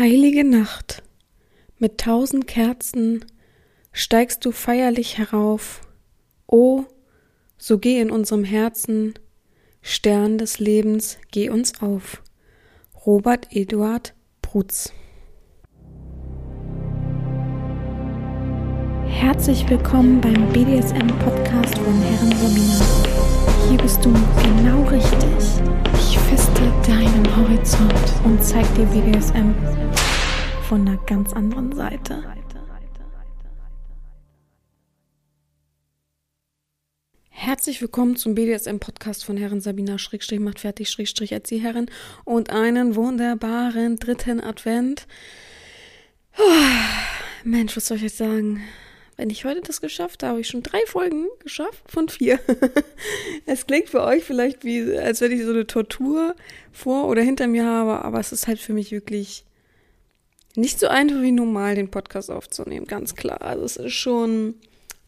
Heilige Nacht, mit tausend Kerzen steigst du feierlich herauf. O, so geh in unserem Herzen, Stern des Lebens, geh uns auf. Robert Eduard Prutz Herzlich willkommen beim BDSM-Podcast von Herren Sabina. Hier bist du genau richtig. Ich feste deinen Horizont und zeig dir BDSM von einer ganz anderen Seite. Herzlich willkommen zum BDSM-Podcast von Herren Sabina Schrägstrich macht fertig Schrägstrich Erzieherin und einen wunderbaren dritten Advent. Mensch, was soll ich jetzt sagen? Wenn ich heute das geschafft habe, habe ich schon drei Folgen geschafft von vier. es klingt für euch vielleicht wie, als wenn ich so eine Tortur vor oder hinter mir habe, aber es ist halt für mich wirklich nicht so einfach wie normal, den Podcast aufzunehmen, ganz klar. Also es ist schon ein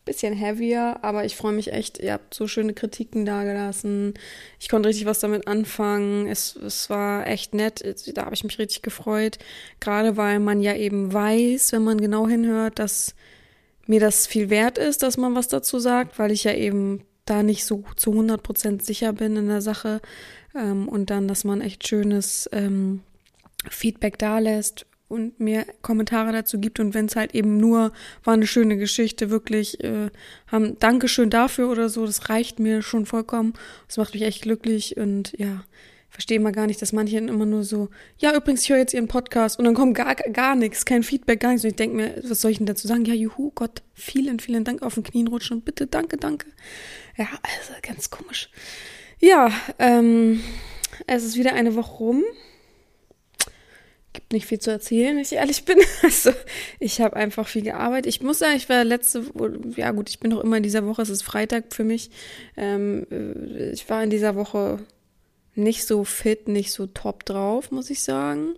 bisschen heavier, aber ich freue mich echt. Ihr habt so schöne Kritiken dagelassen. Ich konnte richtig was damit anfangen. Es, es war echt nett. Da habe ich mich richtig gefreut. Gerade weil man ja eben weiß, wenn man genau hinhört, dass mir das viel wert ist, dass man was dazu sagt, weil ich ja eben da nicht so zu 100 Prozent sicher bin in der Sache. Ähm, und dann, dass man echt schönes ähm, Feedback da lässt und mir Kommentare dazu gibt. Und wenn es halt eben nur war eine schöne Geschichte, wirklich äh, haben Dankeschön dafür oder so, das reicht mir schon vollkommen. Das macht mich echt glücklich und ja, verstehe mal gar nicht, dass manche immer nur so, ja, übrigens, ich höre jetzt ihren Podcast und dann kommt gar, gar nichts, kein Feedback, gar nichts. Und ich denke mir, was soll ich denn dazu sagen? Ja, juhu, Gott, vielen, vielen Dank auf den Knien rutschen und bitte, danke, danke. Ja, also ganz komisch. Ja, ähm, es ist wieder eine Woche rum. Gibt nicht viel zu erzählen, wenn ich ehrlich bin. Also, ich habe einfach viel gearbeitet. Ich muss sagen, ich war letzte, ja gut, ich bin noch immer in dieser Woche, es ist Freitag für mich. Ähm, äh, ich war in dieser Woche nicht so fit, nicht so top drauf, muss ich sagen.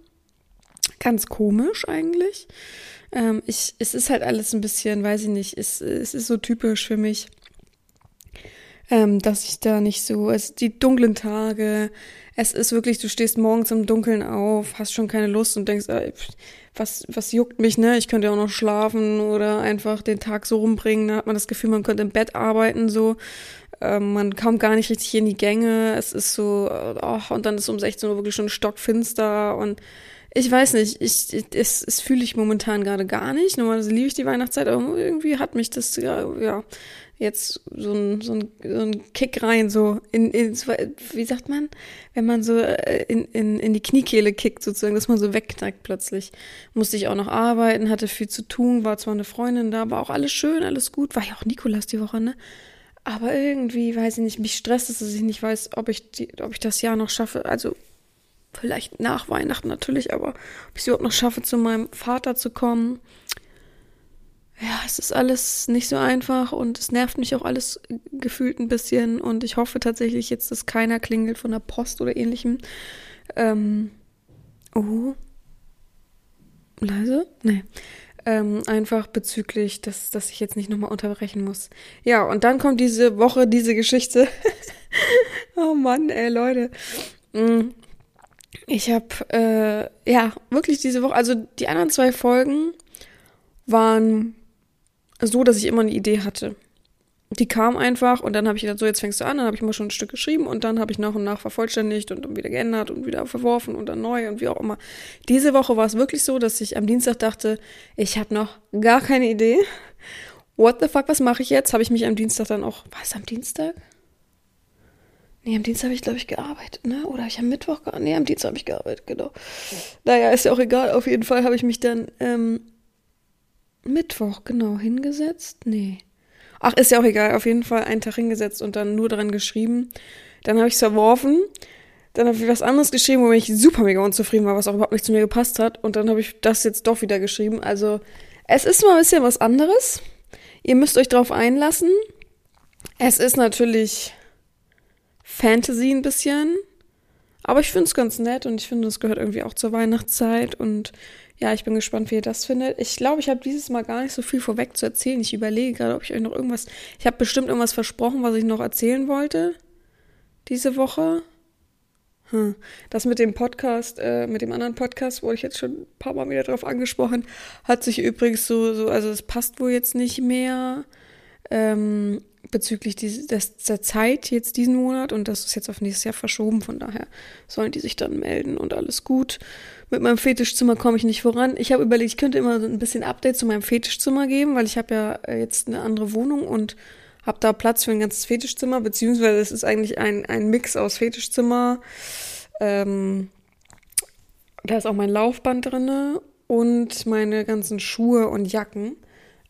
Ganz komisch eigentlich. Ähm, ich, es ist halt alles ein bisschen, weiß ich nicht, es, es ist so typisch für mich, ähm, dass ich da nicht so, es die dunklen Tage, es ist wirklich, du stehst morgens im Dunkeln auf, hast schon keine Lust und denkst, ey, was, was juckt mich, ne? Ich könnte ja auch noch schlafen oder einfach den Tag so rumbringen. Da hat man das Gefühl, man könnte im Bett arbeiten, so. Ähm, man kommt gar nicht richtig in die Gänge. Es ist so, oh, und dann ist um 16 Uhr wirklich schon stockfinster und ich weiß nicht, ich, es, es fühle ich momentan gerade gar nicht. Normalerweise liebe ich die Weihnachtszeit, aber irgendwie hat mich das, ja, ja jetzt so ein, so ein, so ein Kick rein, so in, in, wie sagt man, wenn man so äh, in, in, in die Kniekehle kickt sozusagen, dass man so wegknackt plötzlich. Musste ich auch noch arbeiten, hatte viel zu tun, war zwar eine Freundin da, war auch alles schön, alles gut, war ja auch Nikolas die Woche, ne? Aber irgendwie, weiß ich nicht, mich stresst es, dass ich nicht weiß, ob ich, die, ob ich das Jahr noch schaffe. Also vielleicht nach Weihnachten natürlich, aber ob ich es überhaupt noch schaffe, zu meinem Vater zu kommen. Ja, es ist alles nicht so einfach und es nervt mich auch alles gefühlt ein bisschen und ich hoffe tatsächlich jetzt, dass keiner klingelt von der Post oder ähnlichem. Ähm, oh. Leise? Nee. Ähm, einfach bezüglich, dass, dass ich jetzt nicht nochmal unterbrechen muss. Ja, und dann kommt diese Woche diese Geschichte. oh Mann, ey, Leute. Mm. Ich habe, äh, ja, wirklich diese Woche, also die anderen zwei Folgen waren so, dass ich immer eine Idee hatte die kam einfach und dann habe ich gedacht, so jetzt fängst du an, dann habe ich mal schon ein Stück geschrieben und dann habe ich nach und nach vervollständigt und dann wieder geändert und wieder verworfen und dann neu und wie auch immer. Diese Woche war es wirklich so, dass ich am Dienstag dachte, ich habe noch gar keine Idee. What the fuck, was mache ich jetzt? Habe ich mich am Dienstag dann auch, war es am Dienstag? Nee, am Dienstag habe ich, glaube ich, gearbeitet, ne? Oder habe ich am Mittwoch gearbeitet? Nee, am Dienstag habe ich gearbeitet, genau. Naja, ist ja auch egal. Auf jeden Fall habe ich mich dann ähm, Mittwoch, genau, hingesetzt. Nee. Ach, ist ja auch egal. Auf jeden Fall einen Tag hingesetzt und dann nur daran geschrieben. Dann habe ich es verworfen. Dann habe ich was anderes geschrieben, wo ich super mega unzufrieden war, was auch überhaupt nicht zu mir gepasst hat. Und dann habe ich das jetzt doch wieder geschrieben. Also, es ist mal ein bisschen was anderes. Ihr müsst euch drauf einlassen. Es ist natürlich Fantasy ein bisschen. Aber ich finde es ganz nett und ich finde, es gehört irgendwie auch zur Weihnachtszeit und ja, ich bin gespannt, wie ihr das findet. Ich glaube, ich habe dieses Mal gar nicht so viel vorweg zu erzählen. Ich überlege gerade, ob ich euch noch irgendwas. Ich habe bestimmt irgendwas versprochen, was ich noch erzählen wollte. Diese Woche. Hm. Das mit dem Podcast, äh, mit dem anderen Podcast, wurde ich jetzt schon ein paar Mal wieder drauf angesprochen, hat sich übrigens so, so also es passt wohl jetzt nicht mehr ähm, bezüglich die, des, der Zeit jetzt diesen Monat und das ist jetzt auf nächstes Jahr verschoben. Von daher sollen die sich dann melden und alles gut. Mit meinem Fetischzimmer komme ich nicht voran. Ich habe überlegt, ich könnte immer so ein bisschen Update zu meinem Fetischzimmer geben, weil ich habe ja äh, jetzt eine andere Wohnung und habe da Platz für ein ganzes Fetischzimmer, beziehungsweise es ist eigentlich ein, ein Mix aus Fetischzimmer. Ähm, da ist auch mein Laufband drinne und meine ganzen Schuhe und Jacken.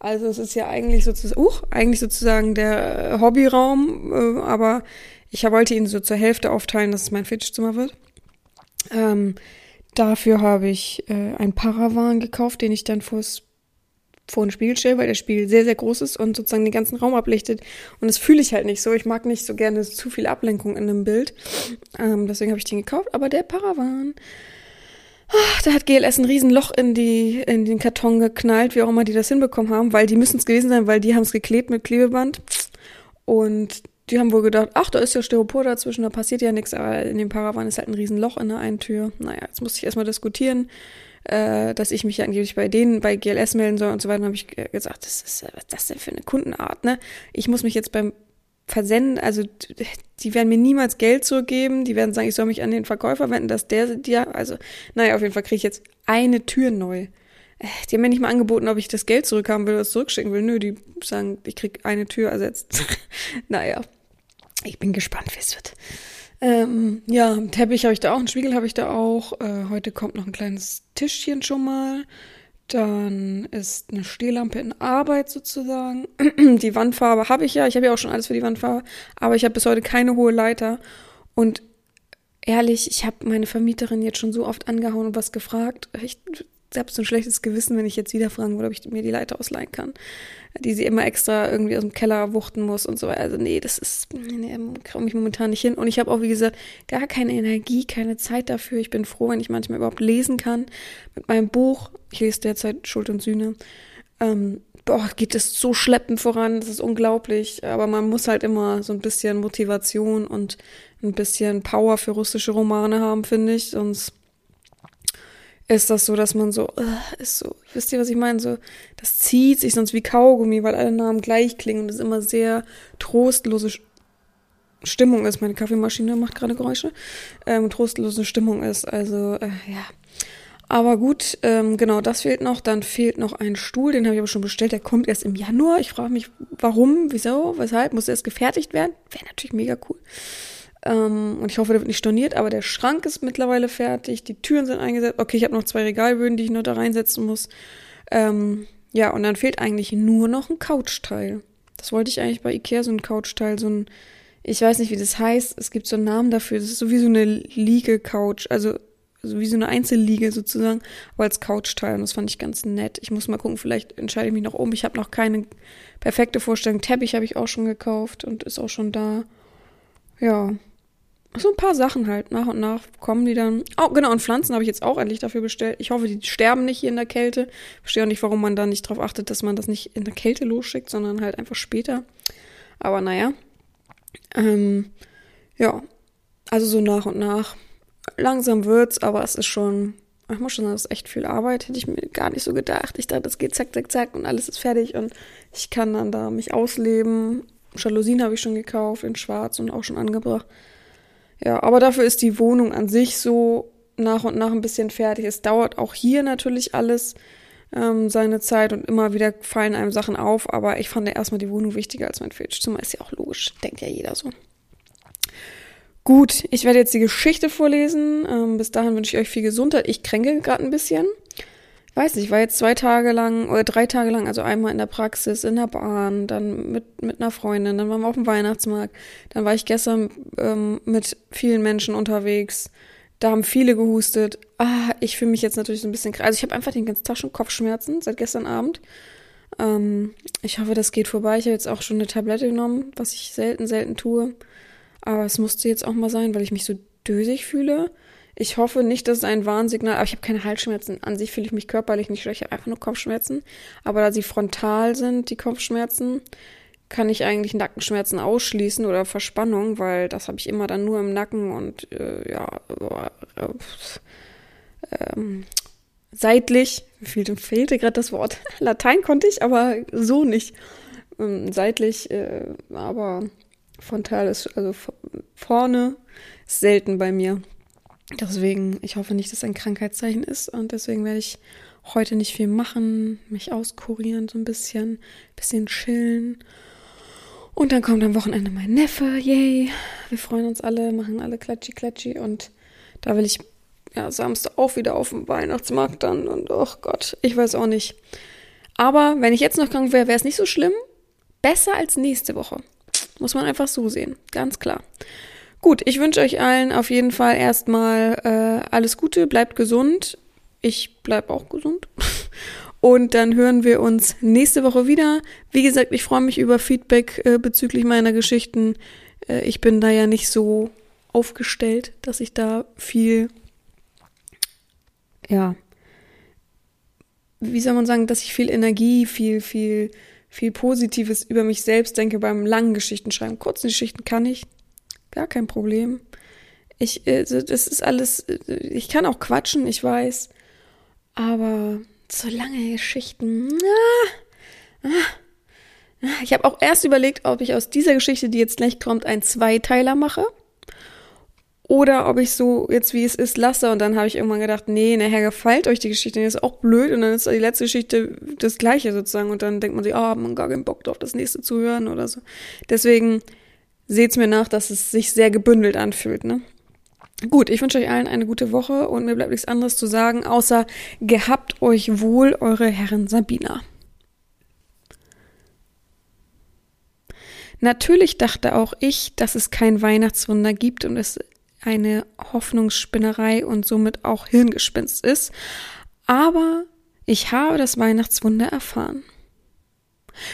Also es ist ja eigentlich sozusagen, uh, eigentlich sozusagen der Hobbyraum, äh, aber ich wollte ihn so zur Hälfte aufteilen, dass es mein Fetischzimmer wird. Ähm, dafür habe ich äh, ein Paravan gekauft, den ich dann vors vor den Spiegel stelle, weil der Spiegel sehr, sehr groß ist und sozusagen den ganzen Raum ablichtet. Und das fühle ich halt nicht so. Ich mag nicht so gerne zu viel Ablenkung in einem Bild. Ähm, deswegen habe ich den gekauft. Aber der Paravan, da hat GLS ein Riesenloch in, die, in den Karton geknallt, wie auch immer die das hinbekommen haben, weil die müssen es gewesen sein, weil die haben es geklebt mit Klebeband. Und die haben wohl gedacht, ach, da ist ja Styropor dazwischen, da passiert ja nichts, aber in dem Paravan ist halt ein Riesenloch in der einen Tür. Naja, jetzt musste ich erstmal diskutieren äh, dass ich mich angeblich bei denen bei GLS melden soll und so weiter. Dann habe ich gesagt, das ist, was ist das denn für eine Kundenart, ne? Ich muss mich jetzt beim Versenden, also die werden mir niemals Geld zurückgeben, die werden sagen, ich soll mich an den Verkäufer wenden, dass der dir, also, naja, auf jeden Fall kriege ich jetzt eine Tür neu. Äh, die haben mir nicht mal angeboten, ob ich das Geld zurückhaben will oder es zurückschicken will. Nö, die sagen, ich krieg eine Tür ersetzt. naja, ich bin gespannt, wie es wird. Ähm, ja, Teppich habe ich da auch, einen Spiegel habe ich da auch. Äh, heute kommt noch ein kleines Tischchen schon mal. Dann ist eine Stehlampe in Arbeit sozusagen. die Wandfarbe habe ich ja. Ich habe ja auch schon alles für die Wandfarbe. Aber ich habe bis heute keine hohe Leiter. Und ehrlich, ich habe meine Vermieterin jetzt schon so oft angehauen und was gefragt. Ich habe so ein schlechtes Gewissen, wenn ich jetzt wieder fragen würde, ob ich mir die Leiter ausleihen kann die sie immer extra irgendwie aus dem Keller wuchten muss und so weiter. Also nee, das ist, nee, komme ich momentan nicht hin. Und ich habe auch, wie gesagt, gar keine Energie, keine Zeit dafür. Ich bin froh, wenn ich manchmal überhaupt lesen kann. Mit meinem Buch, ich lese derzeit Schuld und Sühne, ähm, boah, geht es so schleppend voran, das ist unglaublich. Aber man muss halt immer so ein bisschen Motivation und ein bisschen Power für russische Romane haben, finde ich. Sonst ist das so, dass man so, uh, ist so, wisst ihr, was ich meine? So, das zieht sich sonst wie Kaugummi, weil alle Namen gleich klingen und es immer sehr trostlose Stimmung ist. Meine Kaffeemaschine macht gerade Geräusche. Ähm, trostlose Stimmung ist. Also, äh, ja. Aber gut, ähm, genau, das fehlt noch. Dann fehlt noch ein Stuhl, den habe ich aber schon bestellt. Der kommt erst im Januar. Ich frage mich, warum, wieso, weshalb, muss erst gefertigt werden? Wäre natürlich mega cool. Ähm, und ich hoffe, der wird nicht storniert, aber der Schrank ist mittlerweile fertig, die Türen sind eingesetzt. Okay, ich habe noch zwei Regalböden, die ich noch da reinsetzen muss. Ähm, ja, und dann fehlt eigentlich nur noch ein Couchteil. Das wollte ich eigentlich bei Ikea, so ein Couchteil, so ein, ich weiß nicht, wie das heißt, es gibt so einen Namen dafür. Das ist so wie so eine Liege-Couch, also, also wie so eine Einzelliege sozusagen, aber als Couchteil. Und das fand ich ganz nett. Ich muss mal gucken, vielleicht entscheide ich mich noch um. Ich habe noch keine perfekte Vorstellung. Teppich habe ich auch schon gekauft und ist auch schon da. Ja, so ein paar Sachen halt. Nach und nach kommen die dann. Oh, genau, und Pflanzen habe ich jetzt auch endlich dafür bestellt. Ich hoffe, die sterben nicht hier in der Kälte. Verstehe auch nicht, warum man da nicht drauf achtet, dass man das nicht in der Kälte losschickt, sondern halt einfach später. Aber naja. Ähm, ja. Also so nach und nach. Langsam wird's, aber es ist schon. Ich muss schon sagen, das ist echt viel Arbeit. Hätte ich mir gar nicht so gedacht. Ich dachte, das geht zack, zack, zack und alles ist fertig und ich kann dann da mich ausleben. Jalousien habe ich schon gekauft in schwarz und auch schon angebracht. Ja, aber dafür ist die Wohnung an sich so nach und nach ein bisschen fertig. Es dauert auch hier natürlich alles ähm, seine Zeit und immer wieder fallen einem Sachen auf, aber ich fand ja erstmal die Wohnung wichtiger als mein Fetischzimmer. Ist ja auch logisch, denkt ja jeder so. Gut, ich werde jetzt die Geschichte vorlesen. Ähm, bis dahin wünsche ich euch viel Gesundheit. Ich kränke gerade ein bisschen weiß nicht, war jetzt zwei Tage lang oder drei Tage lang, also einmal in der Praxis, in der Bahn, dann mit, mit einer Freundin, dann waren wir auf dem Weihnachtsmarkt, dann war ich gestern ähm, mit vielen Menschen unterwegs, da haben viele gehustet. Ah, ich fühle mich jetzt natürlich so ein bisschen, also ich habe einfach den ganzen Tag schon Kopfschmerzen seit gestern Abend. Ähm, ich hoffe, das geht vorbei. Ich habe jetzt auch schon eine Tablette genommen, was ich selten, selten tue. Aber es musste jetzt auch mal sein, weil ich mich so dösig fühle. Ich hoffe nicht, dass es ein Warnsignal, aber ich habe keine Halsschmerzen. An sich fühle ich mich körperlich nicht schlecht, ich habe einfach nur Kopfschmerzen. Aber da sie frontal sind, die Kopfschmerzen, kann ich eigentlich Nackenschmerzen ausschließen oder Verspannung, weil das habe ich immer dann nur im Nacken und äh, ja, äh, ähm, seitlich, fehlte, fehlte gerade das Wort, Latein konnte ich, aber so nicht. Ähm, seitlich, äh, aber frontal ist, also vorne, ist selten bei mir. Deswegen, ich hoffe nicht, dass es ein Krankheitszeichen ist und deswegen werde ich heute nicht viel machen, mich auskurieren so ein bisschen, bisschen chillen. Und dann kommt am Wochenende mein Neffe, yay. Wir freuen uns alle, machen alle klatschi klatschi und da will ich ja Samstag auch wieder auf dem Weihnachtsmarkt dann und oh Gott, ich weiß auch nicht. Aber wenn ich jetzt noch krank wäre, wäre es nicht so schlimm. Besser als nächste Woche. Muss man einfach so sehen, ganz klar. Gut, ich wünsche euch allen auf jeden Fall erstmal äh, alles Gute, bleibt gesund. Ich bleib auch gesund. Und dann hören wir uns nächste Woche wieder. Wie gesagt, ich freue mich über Feedback äh, bezüglich meiner Geschichten. Äh, ich bin da ja nicht so aufgestellt, dass ich da viel, ja, wie soll man sagen, dass ich viel Energie, viel, viel, viel Positives über mich selbst denke beim langen Geschichten schreiben. Kurzen Geschichten kann ich, gar kein Problem. Ich, äh, das ist alles, äh, ich kann auch quatschen, ich weiß, aber so lange Geschichten. Ah, ah, ich habe auch erst überlegt, ob ich aus dieser Geschichte, die jetzt gleich kommt, einen Zweiteiler mache. Oder ob ich so jetzt wie es ist lasse und dann habe ich irgendwann gedacht, nee, nachher gefällt euch die Geschichte, die ist auch blöd und dann ist die letzte Geschichte das gleiche sozusagen und dann denkt man sich, oh, man gar keinen Bock drauf, das nächste zu hören oder so. Deswegen seht's mir nach, dass es sich sehr gebündelt anfühlt, ne? Gut, ich wünsche euch allen eine gute Woche und mir bleibt nichts anderes zu sagen, außer gehabt euch wohl, eure Herren Sabina. Natürlich dachte auch ich, dass es kein Weihnachtswunder gibt und es eine Hoffnungsspinnerei und somit auch Hirngespinst ist, aber ich habe das Weihnachtswunder erfahren.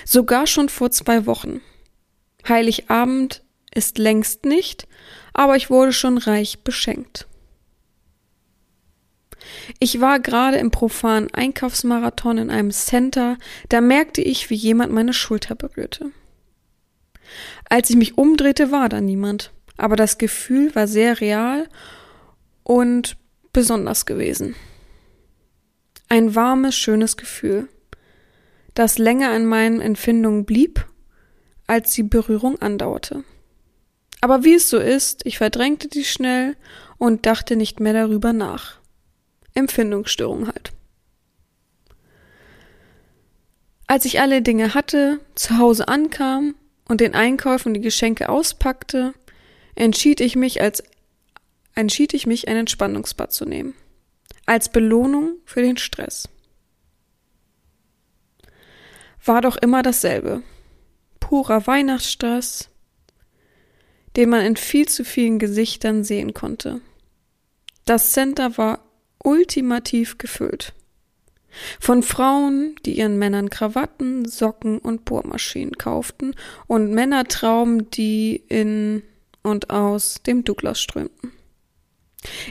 Sogar schon vor zwei Wochen. Heiligabend ist längst nicht, aber ich wurde schon reich beschenkt. Ich war gerade im profanen Einkaufsmarathon in einem Center, da merkte ich, wie jemand meine Schulter berührte. Als ich mich umdrehte, war da niemand, aber das Gefühl war sehr real und besonders gewesen. Ein warmes, schönes Gefühl, das länger in meinen Empfindungen blieb, als die Berührung andauerte. Aber wie es so ist, ich verdrängte die schnell und dachte nicht mehr darüber nach. Empfindungsstörung halt. Als ich alle Dinge hatte, zu Hause ankam und den Einkauf und die Geschenke auspackte, entschied ich mich als entschied ich mich, ein Entspannungsbad zu nehmen. Als Belohnung für den Stress. War doch immer dasselbe. Purer Weihnachtsstress, den man in viel zu vielen Gesichtern sehen konnte. Das Center war ultimativ gefüllt. Von Frauen, die ihren Männern Krawatten, Socken und Bohrmaschinen kauften und Männertrauben, die in und aus dem Douglas strömten.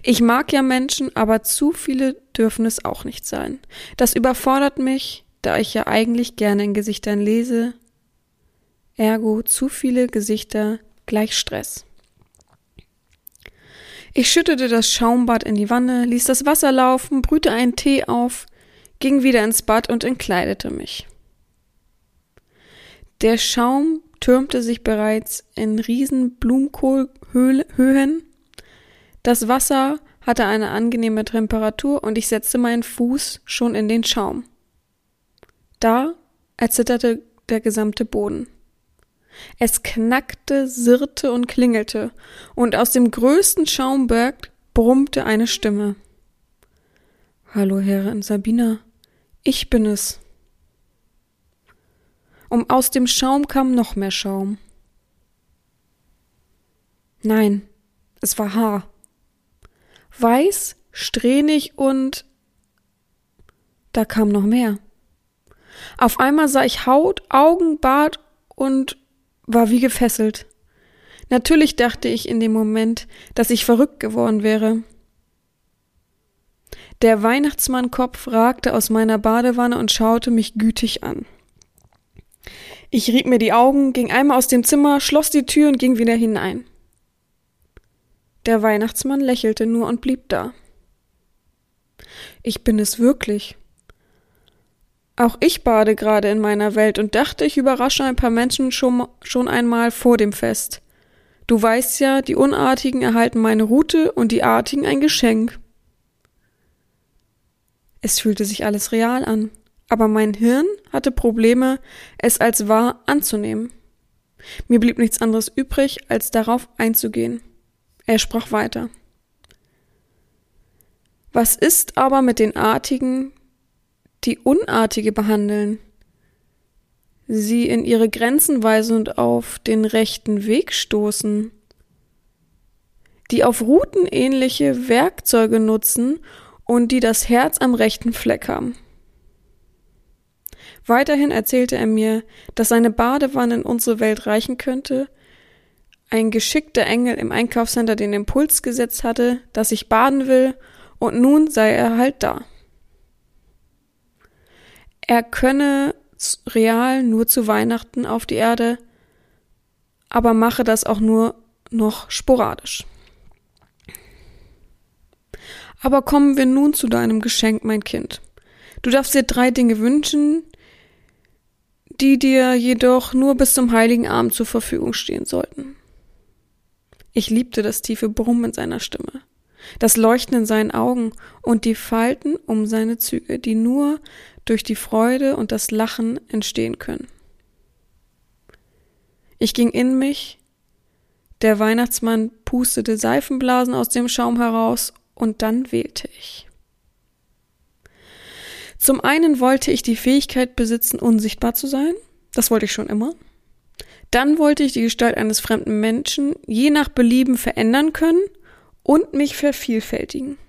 Ich mag ja Menschen, aber zu viele dürfen es auch nicht sein. Das überfordert mich, da ich ja eigentlich gerne in Gesichtern lese. Ergo zu viele Gesichter gleich Stress. Ich schüttete das Schaumbad in die Wanne, ließ das Wasser laufen, brühte einen Tee auf, ging wieder ins Bad und entkleidete mich. Der Schaum türmte sich bereits in riesen Blumenkohlhöhen. Das Wasser hatte eine angenehme Temperatur und ich setzte meinen Fuß schon in den Schaum. Da erzitterte der gesamte Boden. Es knackte, sirrte und klingelte, und aus dem größten Schaumberg brummte eine Stimme. Hallo, Herrin Sabina, ich bin es. Und aus dem Schaum kam noch mehr Schaum. Nein, es war Haar. Weiß, strähnig und da kam noch mehr. Auf einmal sah ich Haut, Augen, Bart und war wie gefesselt. Natürlich dachte ich in dem Moment, dass ich verrückt geworden wäre. Der Weihnachtsmannkopf ragte aus meiner Badewanne und schaute mich gütig an. Ich rieb mir die Augen, ging einmal aus dem Zimmer, schloss die Tür und ging wieder hinein. Der Weihnachtsmann lächelte nur und blieb da. Ich bin es wirklich. Auch ich bade gerade in meiner Welt und dachte, ich überrasche ein paar Menschen schon, schon einmal vor dem Fest. Du weißt ja, die Unartigen erhalten meine Route und die Artigen ein Geschenk. Es fühlte sich alles real an aber mein Hirn hatte Probleme, es als wahr anzunehmen. Mir blieb nichts anderes übrig, als darauf einzugehen. Er sprach weiter. Was ist aber mit den Artigen, die Unartige behandeln? Sie in ihre Grenzen weisen und auf den rechten Weg stoßen? Die auf Routen ähnliche Werkzeuge nutzen und die das Herz am rechten Fleck haben? Weiterhin erzählte er mir, dass seine Badewanne in unsere Welt reichen könnte, ein geschickter Engel im Einkaufscenter den Impuls gesetzt hatte, dass ich baden will, und nun sei er halt da. Er könne real nur zu Weihnachten auf die Erde, aber mache das auch nur noch sporadisch. Aber kommen wir nun zu deinem Geschenk, mein Kind. Du darfst dir drei Dinge wünschen, die dir jedoch nur bis zum heiligen Abend zur Verfügung stehen sollten. Ich liebte das tiefe Brummen in seiner Stimme, das Leuchten in seinen Augen und die Falten um seine Züge, die nur durch die Freude und das Lachen entstehen können. Ich ging in mich, der Weihnachtsmann pustete Seifenblasen aus dem Schaum heraus und dann wählte ich. Zum einen wollte ich die Fähigkeit besitzen, unsichtbar zu sein. Das wollte ich schon immer. Dann wollte ich die Gestalt eines fremden Menschen je nach Belieben verändern können und mich vervielfältigen.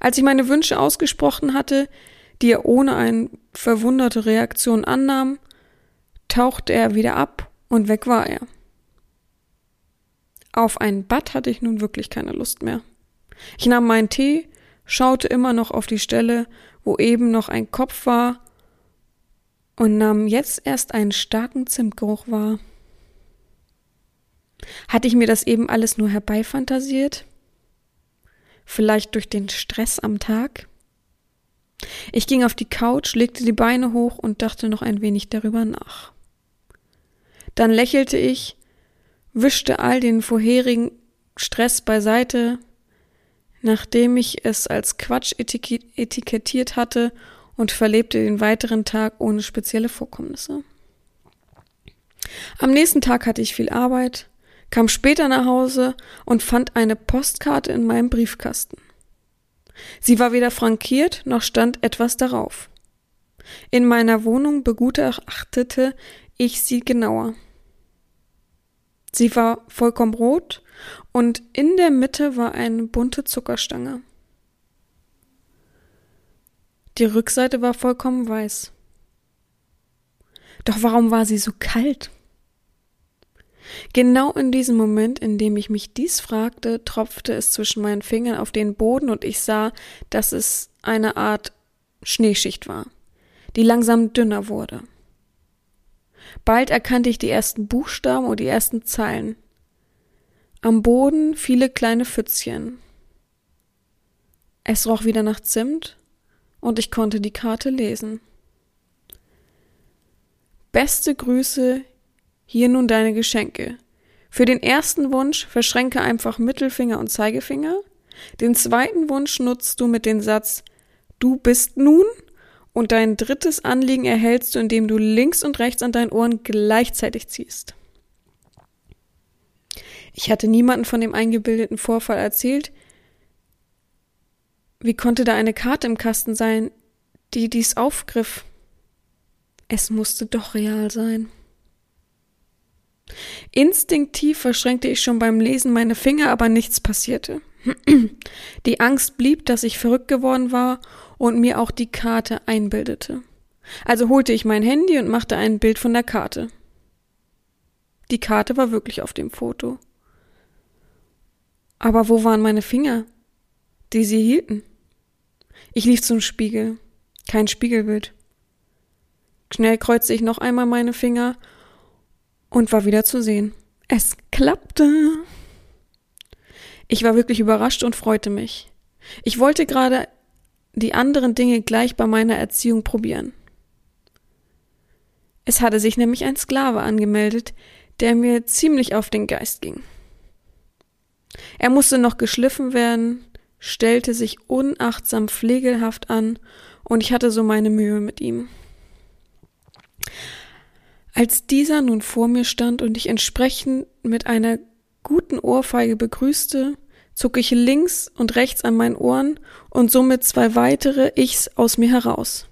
Als ich meine Wünsche ausgesprochen hatte, die er ohne eine verwunderte Reaktion annahm, tauchte er wieder ab und weg war er. Auf ein Bad hatte ich nun wirklich keine Lust mehr. Ich nahm meinen Tee, schaute immer noch auf die Stelle, wo eben noch ein Kopf war, und nahm jetzt erst einen starken Zimtgeruch wahr. Hatte ich mir das eben alles nur herbeifantasiert? Vielleicht durch den Stress am Tag? Ich ging auf die Couch, legte die Beine hoch und dachte noch ein wenig darüber nach. Dann lächelte ich, wischte all den vorherigen Stress beiseite, nachdem ich es als Quatsch etikettiert hatte und verlebte den weiteren Tag ohne spezielle Vorkommnisse. Am nächsten Tag hatte ich viel Arbeit, kam später nach Hause und fand eine Postkarte in meinem Briefkasten. Sie war weder frankiert, noch stand etwas darauf. In meiner Wohnung begutachtete ich sie genauer. Sie war vollkommen rot und in der Mitte war eine bunte Zuckerstange. Die Rückseite war vollkommen weiß. Doch warum war sie so kalt? Genau in diesem Moment, in dem ich mich dies fragte, tropfte es zwischen meinen Fingern auf den Boden und ich sah, dass es eine Art Schneeschicht war, die langsam dünner wurde. Bald erkannte ich die ersten Buchstaben und die ersten Zeilen. Am Boden viele kleine Pfützchen. Es roch wieder nach Zimt und ich konnte die Karte lesen. Beste Grüße, hier nun deine Geschenke. Für den ersten Wunsch verschränke einfach Mittelfinger und Zeigefinger. Den zweiten Wunsch nutzt du mit dem Satz Du bist nun und dein drittes Anliegen erhältst du, indem du links und rechts an deinen Ohren gleichzeitig ziehst. Ich hatte niemanden von dem eingebildeten Vorfall erzählt. Wie konnte da eine Karte im Kasten sein, die dies aufgriff? Es musste doch real sein. Instinktiv verschränkte ich schon beim Lesen meine Finger, aber nichts passierte. Die Angst blieb, dass ich verrückt geworden war und mir auch die Karte einbildete. Also holte ich mein Handy und machte ein Bild von der Karte. Die Karte war wirklich auf dem Foto. Aber wo waren meine Finger, die sie hielten? Ich lief zum Spiegel. Kein Spiegelbild. Schnell kreuzte ich noch einmal meine Finger und war wieder zu sehen. Es klappte. Ich war wirklich überrascht und freute mich. Ich wollte gerade die anderen Dinge gleich bei meiner Erziehung probieren. Es hatte sich nämlich ein Sklave angemeldet, der mir ziemlich auf den Geist ging. Er musste noch geschliffen werden, stellte sich unachtsam pflegelhaft an, und ich hatte so meine Mühe mit ihm. Als dieser nun vor mir stand und ich entsprechend mit einer guten Ohrfeige begrüßte, zog ich links und rechts an meinen Ohren und somit zwei weitere Ichs aus mir heraus.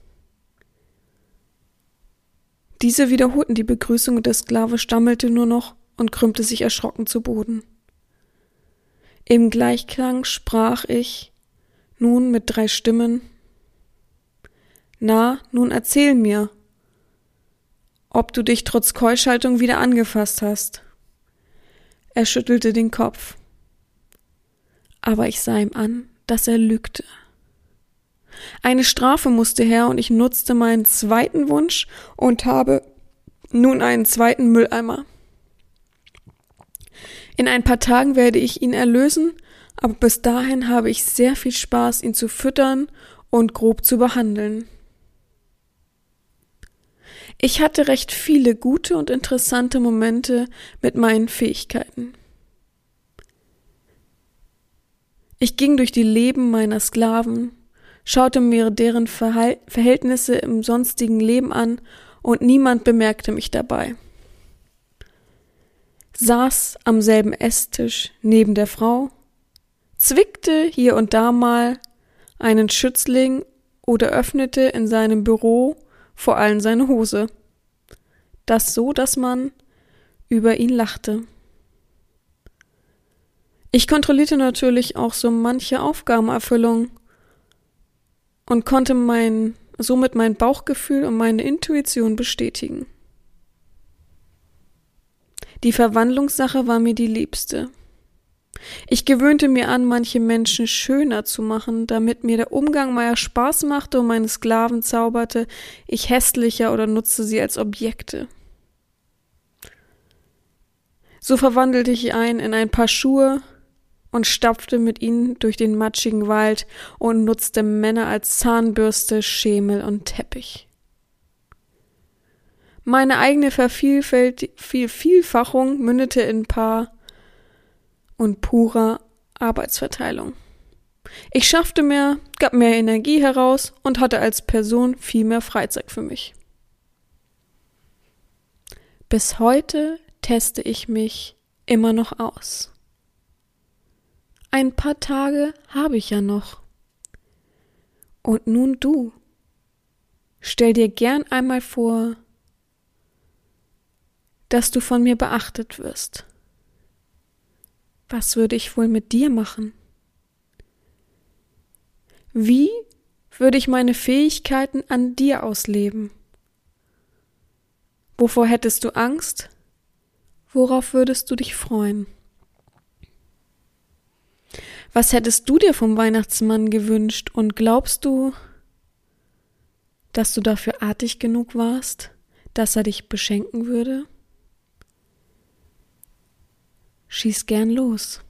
Diese wiederholten die Begrüßung und der Sklave stammelte nur noch und krümmte sich erschrocken zu Boden. Im Gleichklang sprach ich, nun mit drei Stimmen, Na, nun erzähl mir, ob du dich trotz Keuschaltung wieder angefasst hast. Er schüttelte den Kopf. Aber ich sah ihm an, dass er lügte. Eine Strafe musste her und ich nutzte meinen zweiten Wunsch und habe nun einen zweiten Mülleimer. In ein paar Tagen werde ich ihn erlösen, aber bis dahin habe ich sehr viel Spaß, ihn zu füttern und grob zu behandeln. Ich hatte recht viele gute und interessante Momente mit meinen Fähigkeiten. Ich ging durch die Leben meiner Sklaven, schaute mir deren Verhal Verhältnisse im sonstigen Leben an und niemand bemerkte mich dabei saß am selben Esstisch neben der Frau, zwickte hier und da mal einen Schützling oder öffnete in seinem Büro vor allem seine Hose. Das so, dass man über ihn lachte. Ich kontrollierte natürlich auch so manche Aufgabenerfüllung und konnte mein, somit mein Bauchgefühl und meine Intuition bestätigen. Die Verwandlungssache war mir die liebste. Ich gewöhnte mir an, manche Menschen schöner zu machen, damit mir der Umgang meiner Spaß machte und meine Sklaven zauberte, ich hässlicher oder nutzte sie als Objekte. So verwandelte ich ein in ein paar Schuhe und stapfte mit ihnen durch den matschigen Wald und nutzte Männer als Zahnbürste, Schemel und Teppich. Meine eigene Vervielfachung mündete in Paar und purer Arbeitsverteilung. Ich schaffte mehr, gab mehr Energie heraus und hatte als Person viel mehr Freizeit für mich. Bis heute teste ich mich immer noch aus. Ein paar Tage habe ich ja noch. Und nun du. Stell dir gern einmal vor, dass du von mir beachtet wirst. Was würde ich wohl mit dir machen? Wie würde ich meine Fähigkeiten an dir ausleben? Wovor hättest du Angst? Worauf würdest du dich freuen? Was hättest du dir vom Weihnachtsmann gewünscht und glaubst du, dass du dafür artig genug warst, dass er dich beschenken würde? Schieß gern los.